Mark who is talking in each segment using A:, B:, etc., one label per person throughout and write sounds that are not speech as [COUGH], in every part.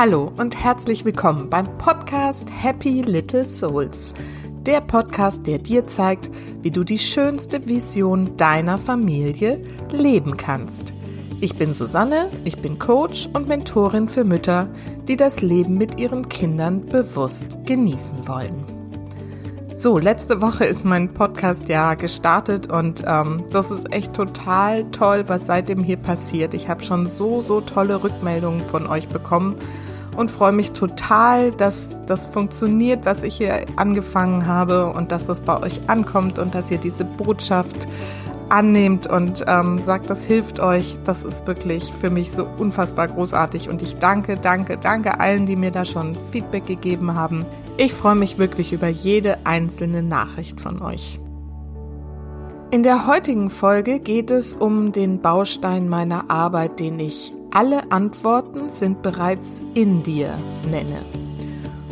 A: Hallo und herzlich willkommen beim Podcast Happy Little Souls. Der Podcast, der dir zeigt, wie du die schönste Vision deiner Familie leben kannst. Ich bin Susanne, ich bin Coach und Mentorin für Mütter, die das Leben mit ihren Kindern bewusst genießen wollen. So, letzte Woche ist mein Podcast ja gestartet und ähm, das ist echt total toll, was seitdem hier passiert. Ich habe schon so, so tolle Rückmeldungen von euch bekommen und freue mich total, dass das funktioniert, was ich hier angefangen habe und dass das bei euch ankommt und dass ihr diese Botschaft annehmt und ähm, sagt, das hilft euch. Das ist wirklich für mich so unfassbar großartig und ich danke, danke, danke allen, die mir da schon Feedback gegeben haben. Ich freue mich wirklich über jede einzelne Nachricht von euch. In der heutigen Folge geht es um den Baustein meiner Arbeit, den ich alle Antworten sind bereits in dir nenne.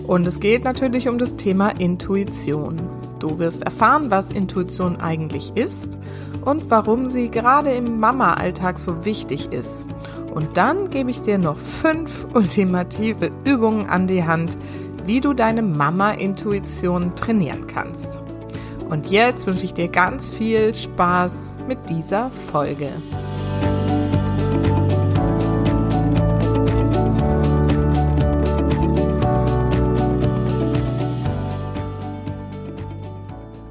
A: Und es geht natürlich um das Thema Intuition. Du wirst erfahren, was Intuition eigentlich ist und warum sie gerade im Mama-Alltag so wichtig ist. Und dann gebe ich dir noch fünf [LAUGHS] ultimative Übungen an die Hand, wie du deine Mama-Intuition trainieren kannst. Und jetzt wünsche ich dir ganz viel Spaß mit dieser Folge.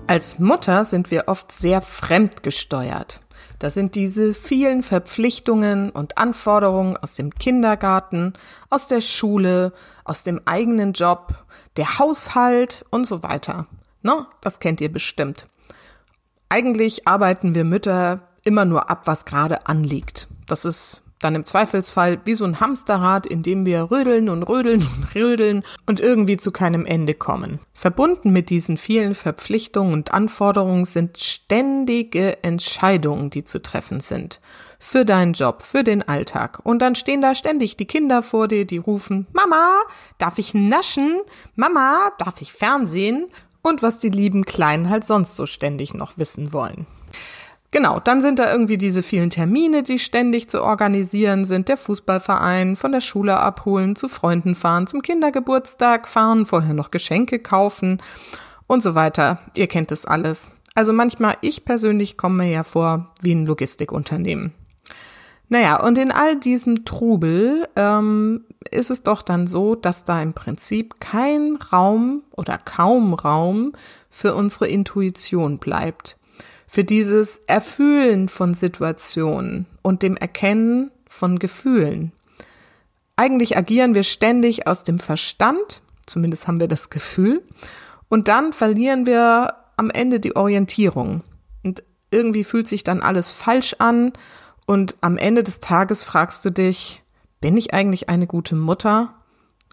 A: Als Mutter sind wir oft sehr fremdgesteuert. Das sind diese vielen Verpflichtungen und Anforderungen aus dem Kindergarten, aus der Schule, aus dem eigenen Job, der Haushalt und so weiter. No, das kennt ihr bestimmt. Eigentlich arbeiten wir Mütter immer nur ab, was gerade anliegt. Das ist dann im Zweifelsfall wie so ein Hamsterrad, in dem wir rödeln und rödeln und [LAUGHS] rödeln und irgendwie zu keinem Ende kommen. Verbunden mit diesen vielen Verpflichtungen und Anforderungen sind ständige Entscheidungen, die zu treffen sind. Für deinen Job, für den Alltag. Und dann stehen da ständig die Kinder vor dir, die rufen, Mama, darf ich naschen? Mama, darf ich Fernsehen? Und was die lieben Kleinen halt sonst so ständig noch wissen wollen. Genau, dann sind da irgendwie diese vielen Termine, die ständig zu organisieren sind. Der Fußballverein, von der Schule abholen, zu Freunden fahren, zum Kindergeburtstag fahren, vorher noch Geschenke kaufen und so weiter. Ihr kennt es alles. Also manchmal, ich persönlich komme mir ja vor wie ein Logistikunternehmen. Naja, und in all diesem Trubel ähm, ist es doch dann so, dass da im Prinzip kein Raum oder kaum Raum für unsere Intuition bleibt für dieses Erfühlen von Situationen und dem Erkennen von Gefühlen. Eigentlich agieren wir ständig aus dem Verstand, zumindest haben wir das Gefühl, und dann verlieren wir am Ende die Orientierung. Und irgendwie fühlt sich dann alles falsch an und am Ende des Tages fragst du dich, bin ich eigentlich eine gute Mutter?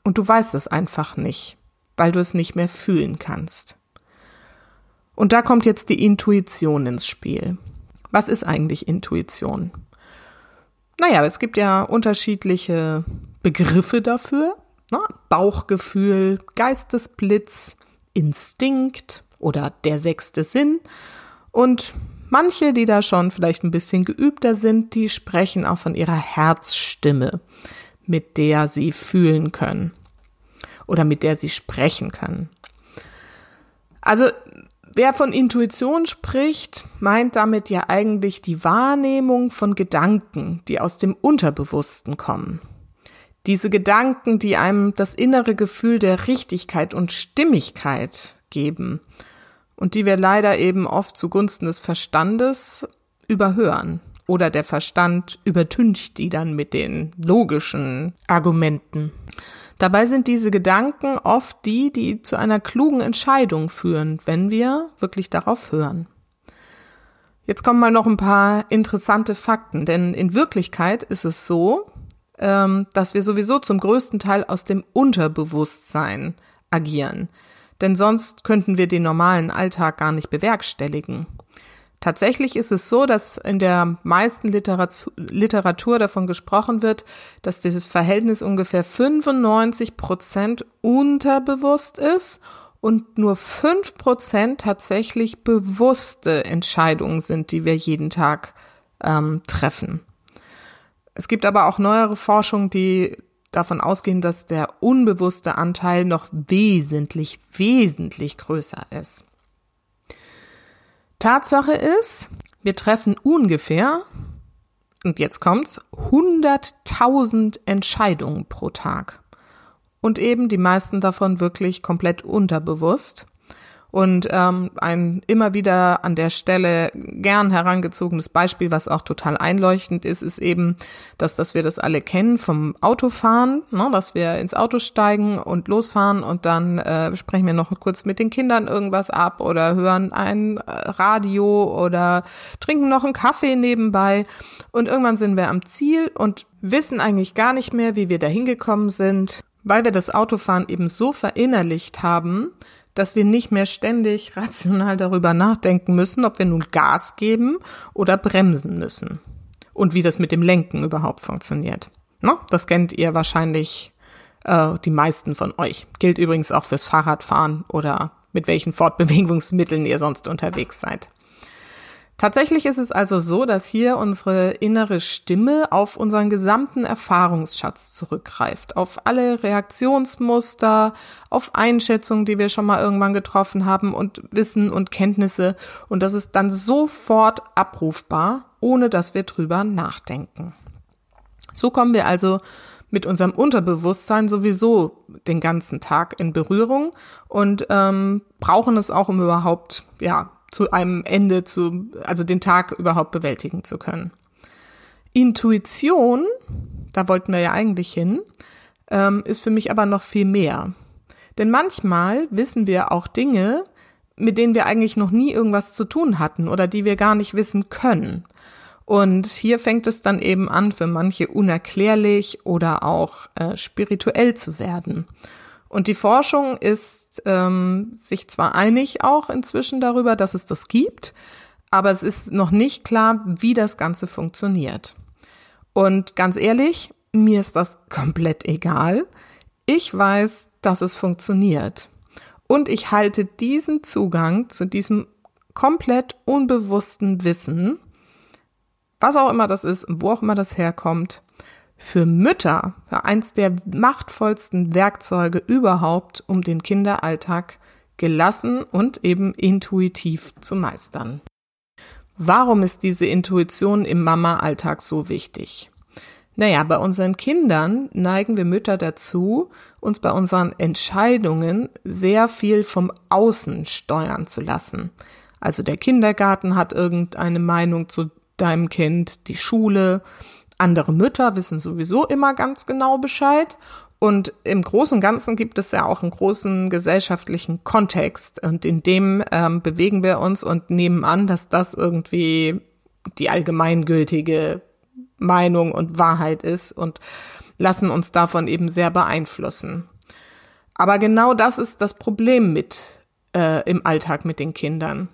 A: Und du weißt es einfach nicht, weil du es nicht mehr fühlen kannst. Und da kommt jetzt die Intuition ins Spiel. Was ist eigentlich Intuition? Naja, es gibt ja unterschiedliche Begriffe dafür. Ne? Bauchgefühl, Geistesblitz, Instinkt oder der sechste Sinn. Und manche, die da schon vielleicht ein bisschen geübter sind, die sprechen auch von ihrer Herzstimme, mit der sie fühlen können oder mit der sie sprechen können. Also Wer von Intuition spricht, meint damit ja eigentlich die Wahrnehmung von Gedanken, die aus dem Unterbewussten kommen. Diese Gedanken, die einem das innere Gefühl der Richtigkeit und Stimmigkeit geben und die wir leider eben oft zugunsten des Verstandes überhören oder der Verstand übertüncht die dann mit den logischen Argumenten. Dabei sind diese Gedanken oft die, die zu einer klugen Entscheidung führen, wenn wir wirklich darauf hören. Jetzt kommen mal noch ein paar interessante Fakten, denn in Wirklichkeit ist es so, ähm, dass wir sowieso zum größten Teil aus dem Unterbewusstsein agieren. Denn sonst könnten wir den normalen Alltag gar nicht bewerkstelligen. Tatsächlich ist es so, dass in der meisten Literatur, Literatur davon gesprochen wird, dass dieses Verhältnis ungefähr 95 Prozent unterbewusst ist und nur fünf Prozent tatsächlich bewusste Entscheidungen sind, die wir jeden Tag ähm, treffen. Es gibt aber auch neuere Forschung, die davon ausgehen, dass der unbewusste Anteil noch wesentlich, wesentlich größer ist. Tatsache ist, wir treffen ungefähr, und jetzt kommt's, 100.000 Entscheidungen pro Tag. Und eben die meisten davon wirklich komplett unterbewusst. Und ähm, ein immer wieder an der Stelle gern herangezogenes Beispiel, was auch total einleuchtend ist, ist eben, dass, dass wir das alle kennen vom Autofahren, ne, dass wir ins Auto steigen und losfahren und dann äh, sprechen wir noch kurz mit den Kindern irgendwas ab oder hören ein äh, Radio oder trinken noch einen Kaffee nebenbei. Und irgendwann sind wir am Ziel und wissen eigentlich gar nicht mehr, wie wir da hingekommen sind, weil wir das Autofahren eben so verinnerlicht haben, dass wir nicht mehr ständig [LAUGHS] rational darüber nachdenken müssen, ob wir nun Gas geben oder bremsen müssen. Und wie das mit dem Lenken überhaupt funktioniert. No, das kennt ihr wahrscheinlich äh, die meisten von euch. Gilt übrigens auch fürs Fahrradfahren oder mit welchen Fortbewegungsmitteln ihr sonst unterwegs seid. Tatsächlich ist es also so, dass hier unsere innere Stimme auf unseren gesamten Erfahrungsschatz zurückgreift, auf alle Reaktionsmuster, auf Einschätzungen, die wir schon mal irgendwann getroffen haben und Wissen und Kenntnisse und das ist dann sofort abrufbar, ohne dass wir drüber nachdenken. So kommen wir also mit unserem Unterbewusstsein sowieso den ganzen Tag in Berührung und ähm, brauchen es auch, um überhaupt ja zu einem Ende zu, also den Tag überhaupt bewältigen zu können. Intuition, da wollten wir ja eigentlich hin, ähm, ist für mich aber noch viel mehr. Denn manchmal wissen wir auch Dinge, mit denen wir eigentlich noch nie irgendwas zu tun hatten oder die wir gar nicht wissen können. Und hier fängt es dann eben an, für manche unerklärlich oder auch äh, spirituell zu werden. Und die Forschung ist ähm, sich zwar einig auch inzwischen darüber, dass es das gibt, aber es ist noch nicht klar, wie das Ganze funktioniert. Und ganz ehrlich, mir ist das komplett egal. Ich weiß, dass es funktioniert. Und ich halte diesen Zugang zu diesem komplett unbewussten Wissen, was auch immer das ist, wo auch immer das herkommt, für Mütter für eins der machtvollsten Werkzeuge überhaupt, um den Kinderalltag gelassen und eben intuitiv zu meistern. Warum ist diese Intuition im Mama-Alltag so wichtig? Naja, bei unseren Kindern neigen wir Mütter dazu, uns bei unseren Entscheidungen sehr viel vom Außen steuern zu lassen. Also der Kindergarten hat irgendeine Meinung zu deinem Kind, die Schule, andere Mütter wissen sowieso immer ganz genau Bescheid. Und im Großen und Ganzen gibt es ja auch einen großen gesellschaftlichen Kontext. Und in dem ähm, bewegen wir uns und nehmen an, dass das irgendwie die allgemeingültige Meinung und Wahrheit ist und lassen uns davon eben sehr beeinflussen. Aber genau das ist das Problem mit äh, im Alltag mit den Kindern.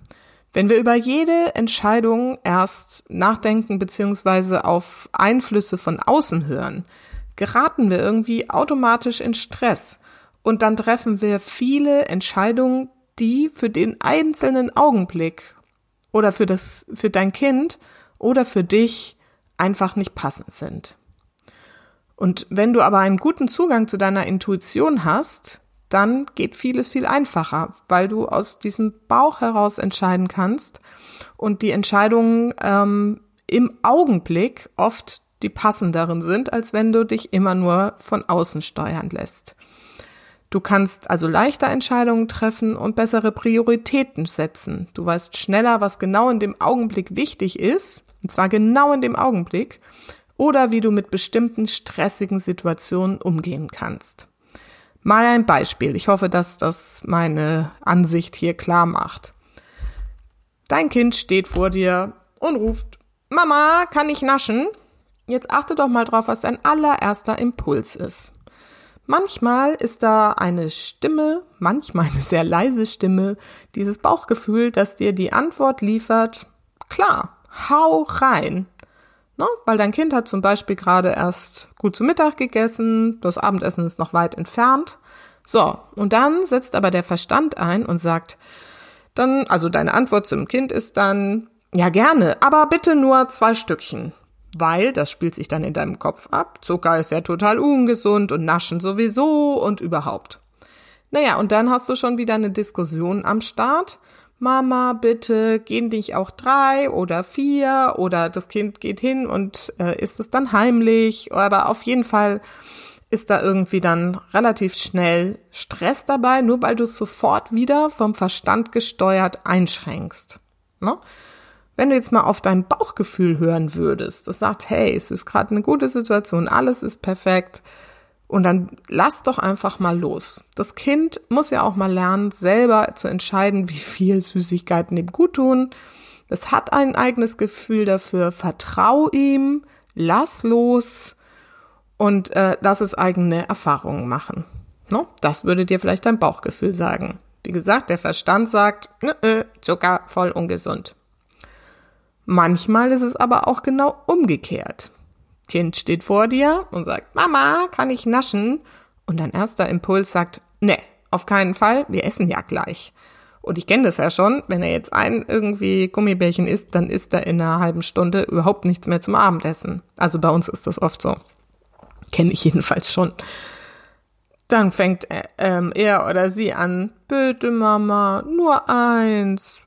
A: Wenn wir über jede Entscheidung erst nachdenken beziehungsweise auf Einflüsse von außen hören, geraten wir irgendwie automatisch in Stress und dann treffen wir viele Entscheidungen, die für den einzelnen Augenblick oder für das, für dein Kind oder für dich einfach nicht passend sind. Und wenn du aber einen guten Zugang zu deiner Intuition hast, dann geht vieles viel einfacher, weil du aus diesem Bauch heraus entscheiden kannst und die Entscheidungen ähm, im Augenblick oft die passenderen sind, als wenn du dich immer nur von außen steuern lässt. Du kannst also leichter Entscheidungen treffen und bessere Prioritäten setzen. Du weißt schneller, was genau in dem Augenblick wichtig ist, und zwar genau in dem Augenblick, oder wie du mit bestimmten stressigen Situationen umgehen kannst. Mal ein Beispiel. Ich hoffe, dass das meine Ansicht hier klar macht. Dein Kind steht vor dir und ruft, Mama, kann ich naschen? Jetzt achte doch mal drauf, was dein allererster Impuls ist. Manchmal ist da eine Stimme, manchmal eine sehr leise Stimme, dieses Bauchgefühl, das dir die Antwort liefert, klar, hau rein. Ne? Weil dein Kind hat zum Beispiel gerade erst gut zu Mittag gegessen, das Abendessen ist noch weit entfernt. So, und dann setzt aber der Verstand ein und sagt, dann, also deine Antwort zum Kind ist dann, ja gerne, aber bitte nur zwei Stückchen. Weil das spielt sich dann in deinem Kopf ab. Zucker ist ja total ungesund und Naschen sowieso und überhaupt. Naja, und dann hast du schon wieder eine Diskussion am Start. Mama, bitte, gehen nicht auch drei oder vier oder das Kind geht hin und äh, ist es dann heimlich. Aber auf jeden Fall ist da irgendwie dann relativ schnell Stress dabei, nur weil du es sofort wieder vom Verstand gesteuert einschränkst. Ne? Wenn du jetzt mal auf dein Bauchgefühl hören würdest, das sagt, hey, es ist gerade eine gute Situation, alles ist perfekt, und dann lass doch einfach mal los. Das Kind muss ja auch mal lernen, selber zu entscheiden, wie viel Süßigkeiten ihm gut tun. Es hat ein eigenes Gefühl dafür. Vertrau ihm, lass los und äh, lass es eigene Erfahrungen machen. No? Das würde dir vielleicht dein Bauchgefühl sagen. Wie gesagt, der Verstand sagt, nö, nö, Zucker voll ungesund. Manchmal ist es aber auch genau umgekehrt. Kind steht vor dir und sagt, Mama, kann ich naschen? Und dein erster Impuls sagt, ne, auf keinen Fall, wir essen ja gleich. Und ich kenne das ja schon, wenn er jetzt ein irgendwie Gummibärchen isst, dann isst er in einer halben Stunde überhaupt nichts mehr zum Abendessen. Also bei uns ist das oft so. Kenne ich jedenfalls schon. Dann fängt ähm, er oder sie an, bitte Mama, nur eins,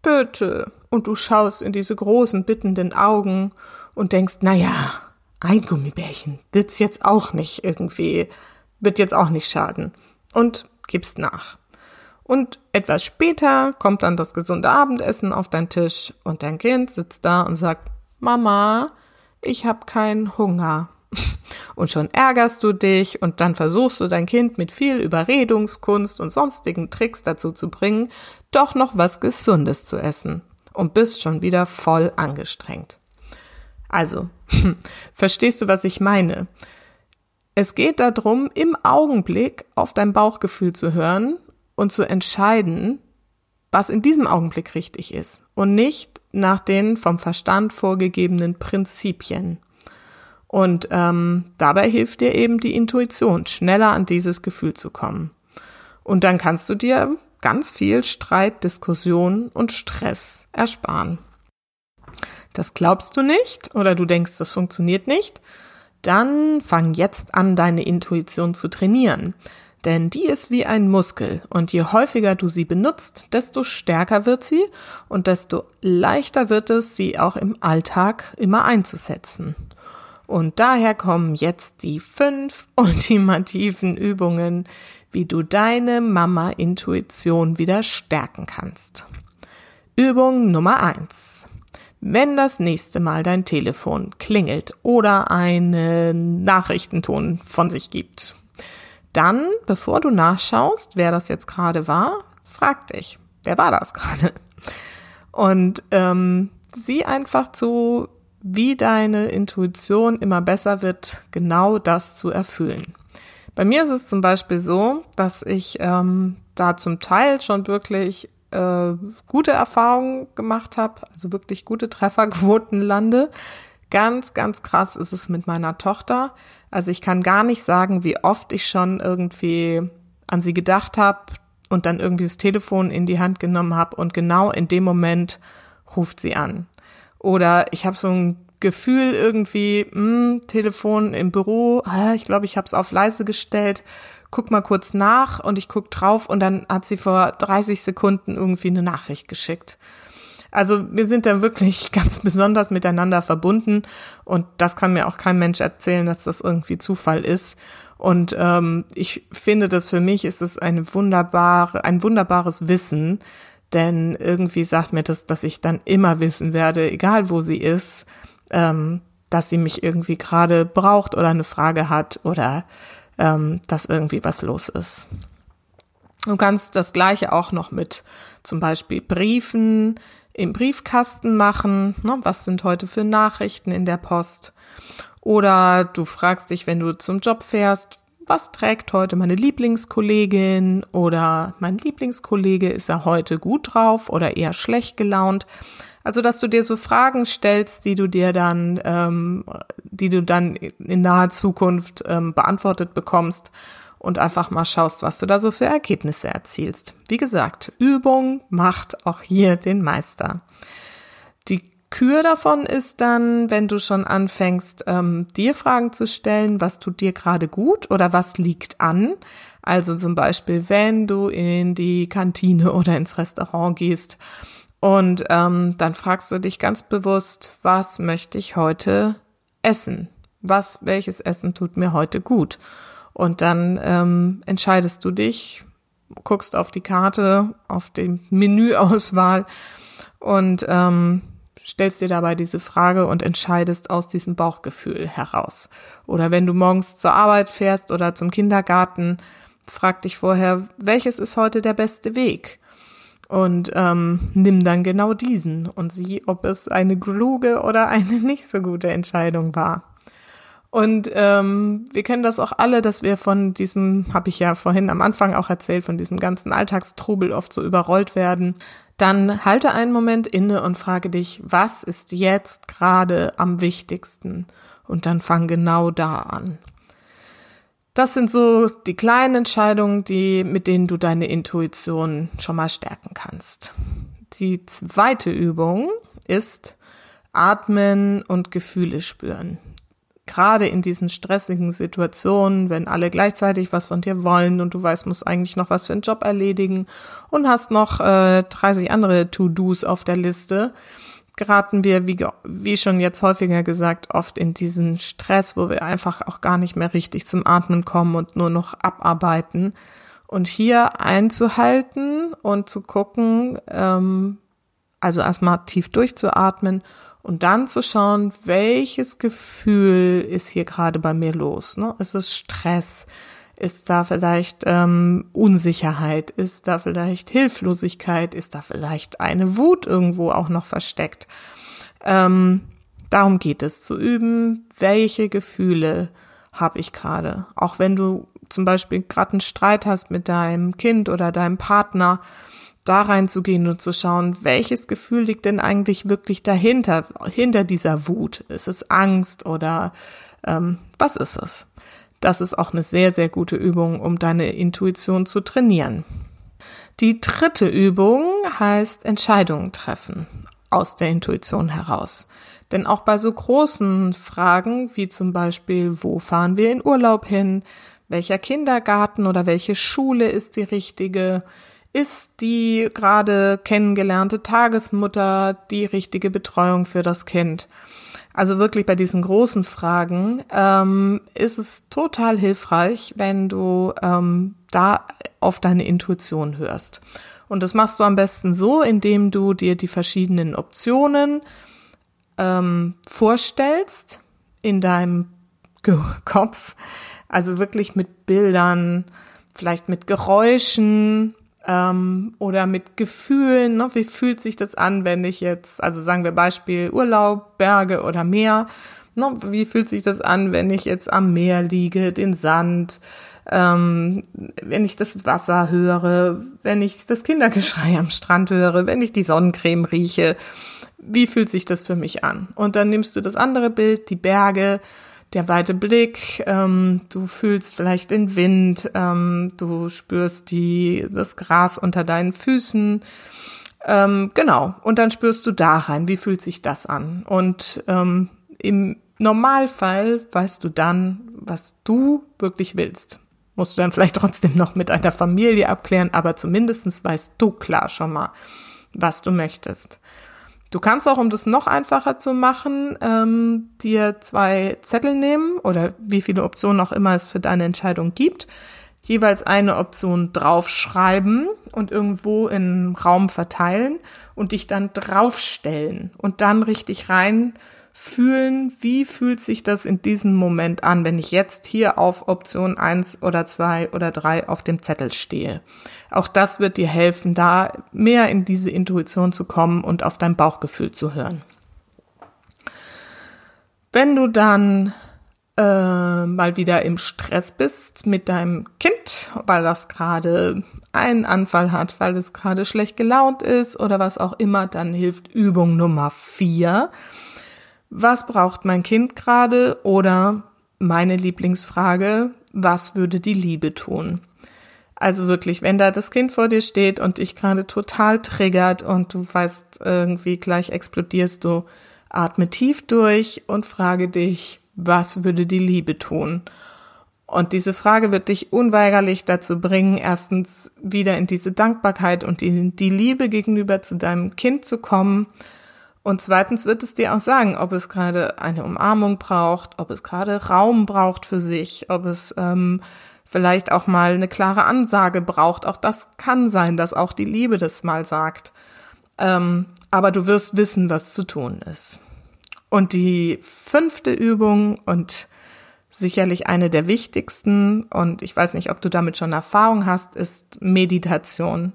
A: bitte. Und du schaust in diese großen bittenden Augen und denkst, na ja, ein Gummibärchen wird's jetzt auch nicht irgendwie, wird jetzt auch nicht schaden. Und gibst nach. Und etwas später kommt dann das gesunde Abendessen auf dein Tisch und dein Kind sitzt da und sagt, Mama, ich habe keinen Hunger. [LAUGHS] Und schon ärgerst du dich und dann versuchst du dein Kind mit viel Überredungskunst und sonstigen Tricks dazu zu bringen, doch noch was Gesundes zu essen und bist schon wieder voll angestrengt. Also, [LAUGHS] verstehst du, was ich meine? Es geht darum, im Augenblick auf dein Bauchgefühl zu hören und zu entscheiden, was in diesem Augenblick richtig ist und nicht nach den vom Verstand vorgegebenen Prinzipien. Und ähm, dabei hilft dir eben die Intuition, schneller an dieses Gefühl zu kommen. Und dann kannst du dir ganz viel Streit, Diskussion und Stress ersparen das glaubst du nicht oder du denkst, das funktioniert nicht, dann fang jetzt an, deine Intuition zu trainieren. Denn die ist wie ein Muskel und je häufiger du sie benutzt, desto stärker wird sie und desto leichter wird es, sie auch im Alltag immer einzusetzen. Und daher kommen jetzt die fünf [LAUGHS] ultimativen Übungen, wie du deine Mama-Intuition wieder stärken kannst. Übung Nummer eins. Wenn das nächste Mal dein Telefon klingelt oder einen Nachrichtenton von sich gibt, dann, bevor du nachschaust, wer das jetzt gerade war, frag dich, wer war das [LAUGHS] gerade? Und ähm, sieh einfach zu, wie deine Intuition immer besser wird, genau das zu erfüllen. Bei mir ist es zum Beispiel so, dass ich ähm, da zum Teil schon wirklich äh, gute Erfahrungen gemacht habe, also wirklich gute Trefferquoten lande. Ganz, ganz krass ist es mit meiner Tochter. Also ich kann gar nicht sagen, wie oft ich schon irgendwie an sie gedacht habe und dann irgendwie das Telefon in die Hand genommen habe und genau in dem Moment ruft sie an. Oder ich habe so ein Gefühl irgendwie, mh, hm, Telefon im Büro, ich glaube, ich habe es auf leise gestellt guck mal kurz nach und ich guck drauf und dann hat sie vor 30 Sekunden irgendwie eine Nachricht geschickt. Also wir sind da wirklich [LAUGHS] ganz besonders miteinander verbunden und das kann mir auch kein Mensch erzählen, dass das irgendwie Zufall ist. Und ähm, ich finde, dass für mich ist es eine wunderbare, ein wunderbares Wissen, denn irgendwie sagt mir das, dass ich dann immer wissen werde, egal wo sie ist, ähm, dass sie mich irgendwie gerade braucht oder eine Frage hat oder ähm, dass irgendwie was los ist. Du kannst das gleiche auch noch mit zum Beispiel Briefen im Briefkasten machen. Ne? Was sind heute für Nachrichten in der Post? Oder du fragst dich, wenn du zum Job fährst, was trägt heute meine Lieblingskollegin oder mein Lieblingskollege, ist er heute gut drauf oder eher schlecht gelaunt? Also, dass du dir so Fragen stellst, die du dir dann, ähm, die du dann in naher Zukunft ähm, beantwortet bekommst und einfach mal schaust, was du da so für Ergebnisse erzielst. Wie gesagt, Übung macht auch hier den Meister. Die Kür davon ist dann, wenn du schon anfängst, ähm, dir Fragen zu stellen, was tut dir gerade gut oder was liegt an. Also zum Beispiel, wenn du in die Kantine oder ins Restaurant gehst und ähm, dann fragst du dich ganz bewusst, was möchte ich heute essen? Was, welches Essen tut mir heute gut? Und dann ähm, entscheidest du dich, guckst auf die Karte, auf die Menüauswahl und ähm, stellst dir dabei diese Frage und entscheidest aus diesem Bauchgefühl heraus. Oder wenn du morgens zur Arbeit fährst oder zum Kindergarten, frag dich vorher, welches ist heute der beste Weg? Und ähm, nimm dann genau diesen und sieh, ob es eine kluge oder [LAUGHS] eine nicht so gute Entscheidung war. Und ähm, wir kennen das auch alle, dass wir von diesem, habe ich ja vorhin am Anfang auch erzählt, von diesem ganzen Alltagstrubel oft so überrollt werden. Dann halte einen Moment inne und frage dich, was ist jetzt gerade am wichtigsten? Und dann fang genau da an. Das sind so die kleinen Entscheidungen, die, mit denen du deine Intuition schon mal stärken kannst. Die zweite Übung ist Atmen und Gefühle spüren gerade in diesen stressigen Situationen, wenn alle gleichzeitig was von dir wollen und du weißt, musst eigentlich noch was für einen Job erledigen und hast noch äh, 30 andere To-Dos auf der Liste, geraten wir, wie, wie schon jetzt häufiger gesagt, oft in diesen Stress, wo wir einfach auch gar nicht mehr richtig zum Atmen kommen und nur noch abarbeiten. Und hier einzuhalten und zu gucken, ähm, also erstmal tief durchzuatmen und dann zu schauen, welches Gefühl ist hier gerade bei mir los. Ne? Ist es Stress? Ist da vielleicht ähm, Unsicherheit? Ist da vielleicht Hilflosigkeit? Ist da vielleicht eine Wut irgendwo auch noch versteckt? Ähm, darum geht es, zu üben, welche Gefühle habe ich gerade. Auch wenn du zum Beispiel gerade einen Streit hast mit deinem Kind oder deinem Partner, da reinzugehen und zu schauen, welches Gefühl liegt denn eigentlich wirklich dahinter, hinter dieser Wut? Ist es Angst oder ähm, was ist es? Das ist auch eine sehr, sehr gute Übung, um deine Intuition zu trainieren. Die dritte Übung heißt Entscheidungen treffen aus der Intuition heraus. Denn auch bei so großen Fragen wie zum Beispiel, wo fahren wir in Urlaub hin? Welcher Kindergarten oder welche Schule ist die richtige? Ist die gerade kennengelernte Tagesmutter die richtige Betreuung für das Kind? Also wirklich bei diesen großen Fragen ähm, ist es total hilfreich, wenn du ähm, da auf deine Intuition hörst. Und das machst du am besten so, indem du dir die verschiedenen Optionen ähm, vorstellst in deinem Kopf. Also wirklich mit Bildern, vielleicht mit Geräuschen, ähm, oder mit Gefühlen. Ne? Wie fühlt sich das an, wenn ich jetzt, also sagen wir Beispiel Urlaub, Berge oder Meer. Ne? Wie fühlt sich das an, wenn ich jetzt am Meer liege, den Sand, ähm, wenn ich das Wasser höre, wenn ich das Kindergeschrei am Strand höre, wenn ich die Sonnencreme rieche. Wie fühlt sich das für mich an? Und dann nimmst du das andere Bild, die Berge, der weite Blick, ähm, du fühlst vielleicht den Wind, ähm, du spürst die, das Gras unter deinen Füßen. Ähm, genau, und dann spürst du da rein, wie fühlt sich das an? Und ähm, im Normalfall weißt du dann, was du wirklich willst. Musst du dann vielleicht trotzdem noch mit einer Familie abklären, aber zumindestens weißt du klar schon mal, was du möchtest. Du kannst auch, um das noch einfacher zu machen, ähm, dir zwei Zettel nehmen oder wie viele Optionen auch immer es für deine Entscheidung gibt, jeweils eine Option draufschreiben und irgendwo im Raum verteilen und dich dann draufstellen und dann richtig rein fühlen, wie fühlt sich das in diesem Moment an, wenn ich jetzt hier auf Option eins oder zwei oder drei auf dem Zettel stehe. Auch das wird dir helfen, da mehr in diese Intuition zu kommen und auf dein Bauchgefühl zu hören. Wenn du dann äh, mal wieder im Stress bist mit deinem Kind, weil das gerade einen Anfall hat, weil es gerade schlecht gelaunt ist oder was auch immer, dann hilft Übung Nummer vier was braucht mein Kind gerade oder meine Lieblingsfrage, was würde die Liebe tun? Also wirklich, wenn da das Kind vor dir steht und dich gerade total triggert und du weißt, irgendwie gleich explodierst du, Atme tief durch und frage dich, was würde die Liebe tun? Und diese Frage wird dich unweigerlich dazu bringen, erstens wieder in diese Dankbarkeit und die, die Liebe gegenüber zu deinem Kind zu kommen. Und zweitens wird es dir auch sagen, ob es gerade eine Umarmung braucht, ob es gerade Raum braucht für sich, ob es ähm, vielleicht auch mal eine klare Ansage braucht. Auch das kann sein, dass auch die Liebe das mal sagt. Ähm, aber du wirst wissen, was zu tun ist. Und die fünfte Übung und sicherlich eine der wichtigsten, und ich weiß nicht, ob du damit schon Erfahrung hast, ist Meditation.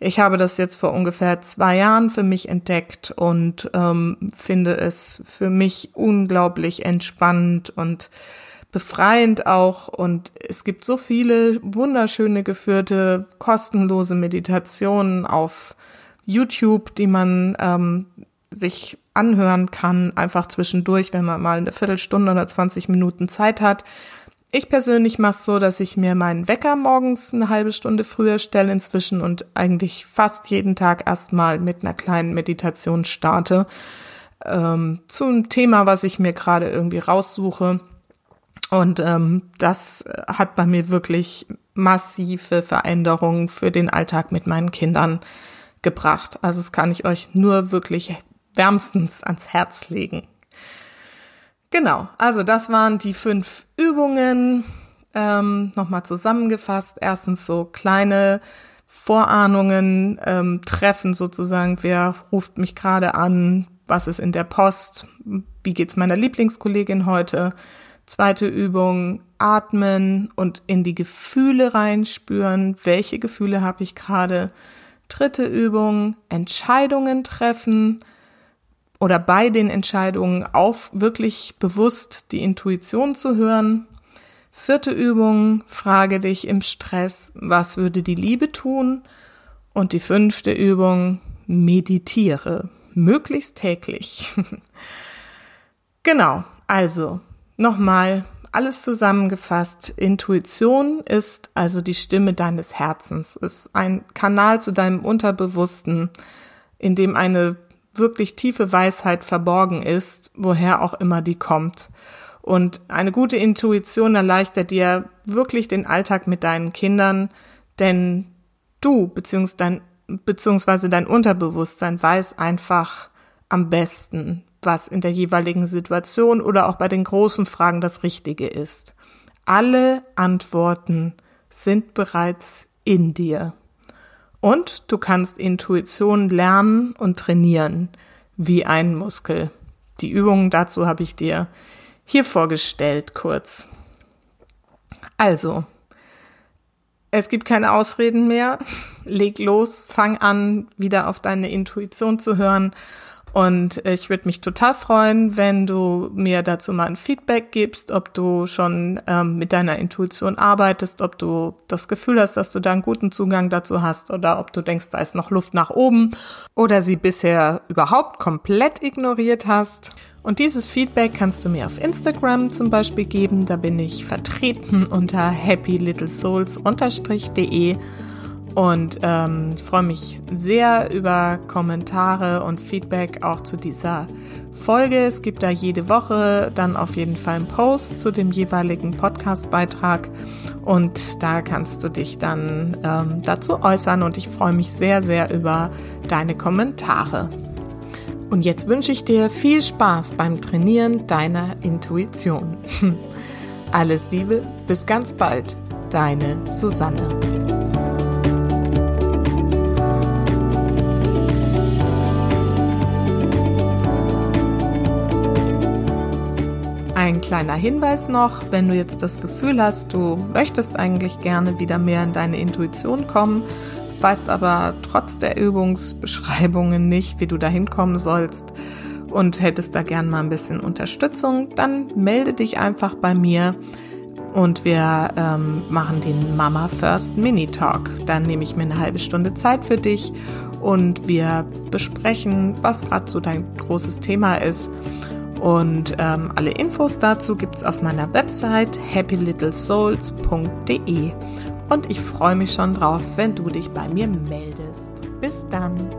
A: Ich habe das jetzt vor ungefähr zwei Jahren für mich entdeckt und ähm, finde es für mich unglaublich entspannend und befreiend auch. Und es gibt so viele wunderschöne geführte, kostenlose Meditationen auf YouTube, die man ähm, sich anhören kann, einfach zwischendurch, wenn man mal eine Viertelstunde oder 20 Minuten Zeit hat. Ich persönlich mache es so, dass ich mir meinen Wecker morgens eine halbe Stunde früher stelle inzwischen und eigentlich fast jeden Tag erstmal mit einer kleinen Meditation starte. Ähm, zum Thema, was ich mir gerade irgendwie raussuche. Und ähm, das hat bei mir wirklich massive Veränderungen für den Alltag mit meinen Kindern gebracht. Also das kann ich euch nur wirklich wärmstens ans Herz legen. Genau, also das waren die fünf Übungen. Ähm, Nochmal zusammengefasst. Erstens so kleine Vorahnungen ähm, treffen sozusagen. Wer ruft mich gerade an? Was ist in der Post? Wie geht's meiner Lieblingskollegin heute? Zweite Übung, atmen und in die Gefühle reinspüren. Welche Gefühle habe ich gerade? Dritte Übung, Entscheidungen treffen oder bei den Entscheidungen auf wirklich bewusst die Intuition zu hören. Vierte Übung, frage dich im Stress, was würde die Liebe tun? Und die fünfte Übung, meditiere, möglichst täglich. [LAUGHS] genau, also nochmal alles zusammengefasst. Intuition ist also die Stimme deines Herzens, ist ein Kanal zu deinem Unterbewussten, in dem eine wirklich tiefe Weisheit verborgen ist, woher auch immer die kommt. Und eine gute Intuition erleichtert dir wirklich den Alltag mit deinen Kindern, denn du beziehungsweise dein, dein Unterbewusstsein weiß einfach am besten, was in der jeweiligen Situation oder auch bei den großen Fragen das Richtige ist. Alle Antworten sind bereits in dir. Und du kannst Intuition lernen und trainieren wie ein Muskel. Die Übungen dazu habe ich dir hier vorgestellt kurz. Also, es gibt keine Ausreden mehr. [LAUGHS] Leg los, fang an, wieder auf deine Intuition zu hören und ich würde mich total freuen, wenn du mir dazu mal ein Feedback gibst, ob du schon ähm, mit deiner Intuition arbeitest, ob du das Gefühl hast, dass du da einen guten Zugang dazu hast oder ob du denkst, da ist noch Luft nach oben oder sie bisher überhaupt komplett ignoriert hast. Und dieses Feedback kannst du mir auf Instagram zum Beispiel geben. Da bin ich vertreten unter happylittlesouls-de und ähm, ich freue mich sehr über Kommentare und Feedback auch zu dieser Folge. Es gibt da jede Woche dann auf jeden Fall einen Post zu dem jeweiligen Podcastbeitrag und da kannst du dich dann ähm, dazu äußern und ich freue mich sehr, sehr über deine Kommentare. Und jetzt wünsche ich dir viel Spaß beim Trainieren deiner Intuition. [LAUGHS] Alles Liebe, bis ganz bald, deine Susanne. Ein kleiner Hinweis noch, wenn du jetzt das Gefühl hast, du möchtest eigentlich gerne wieder mehr in deine Intuition kommen, weißt aber trotz der Übungsbeschreibungen nicht, wie du da hinkommen sollst und hättest da gern mal ein bisschen Unterstützung, dann melde dich einfach bei mir und wir ähm, machen den Mama First Mini Talk. Dann nehme ich mir eine halbe Stunde Zeit für dich und wir besprechen, was gerade so dein großes Thema ist und ähm, alle Infos dazu gibt es auf meiner Website happylittlesouls.de. Und ich freue mich schon drauf, wenn du dich bei mir meldest. Bis dann!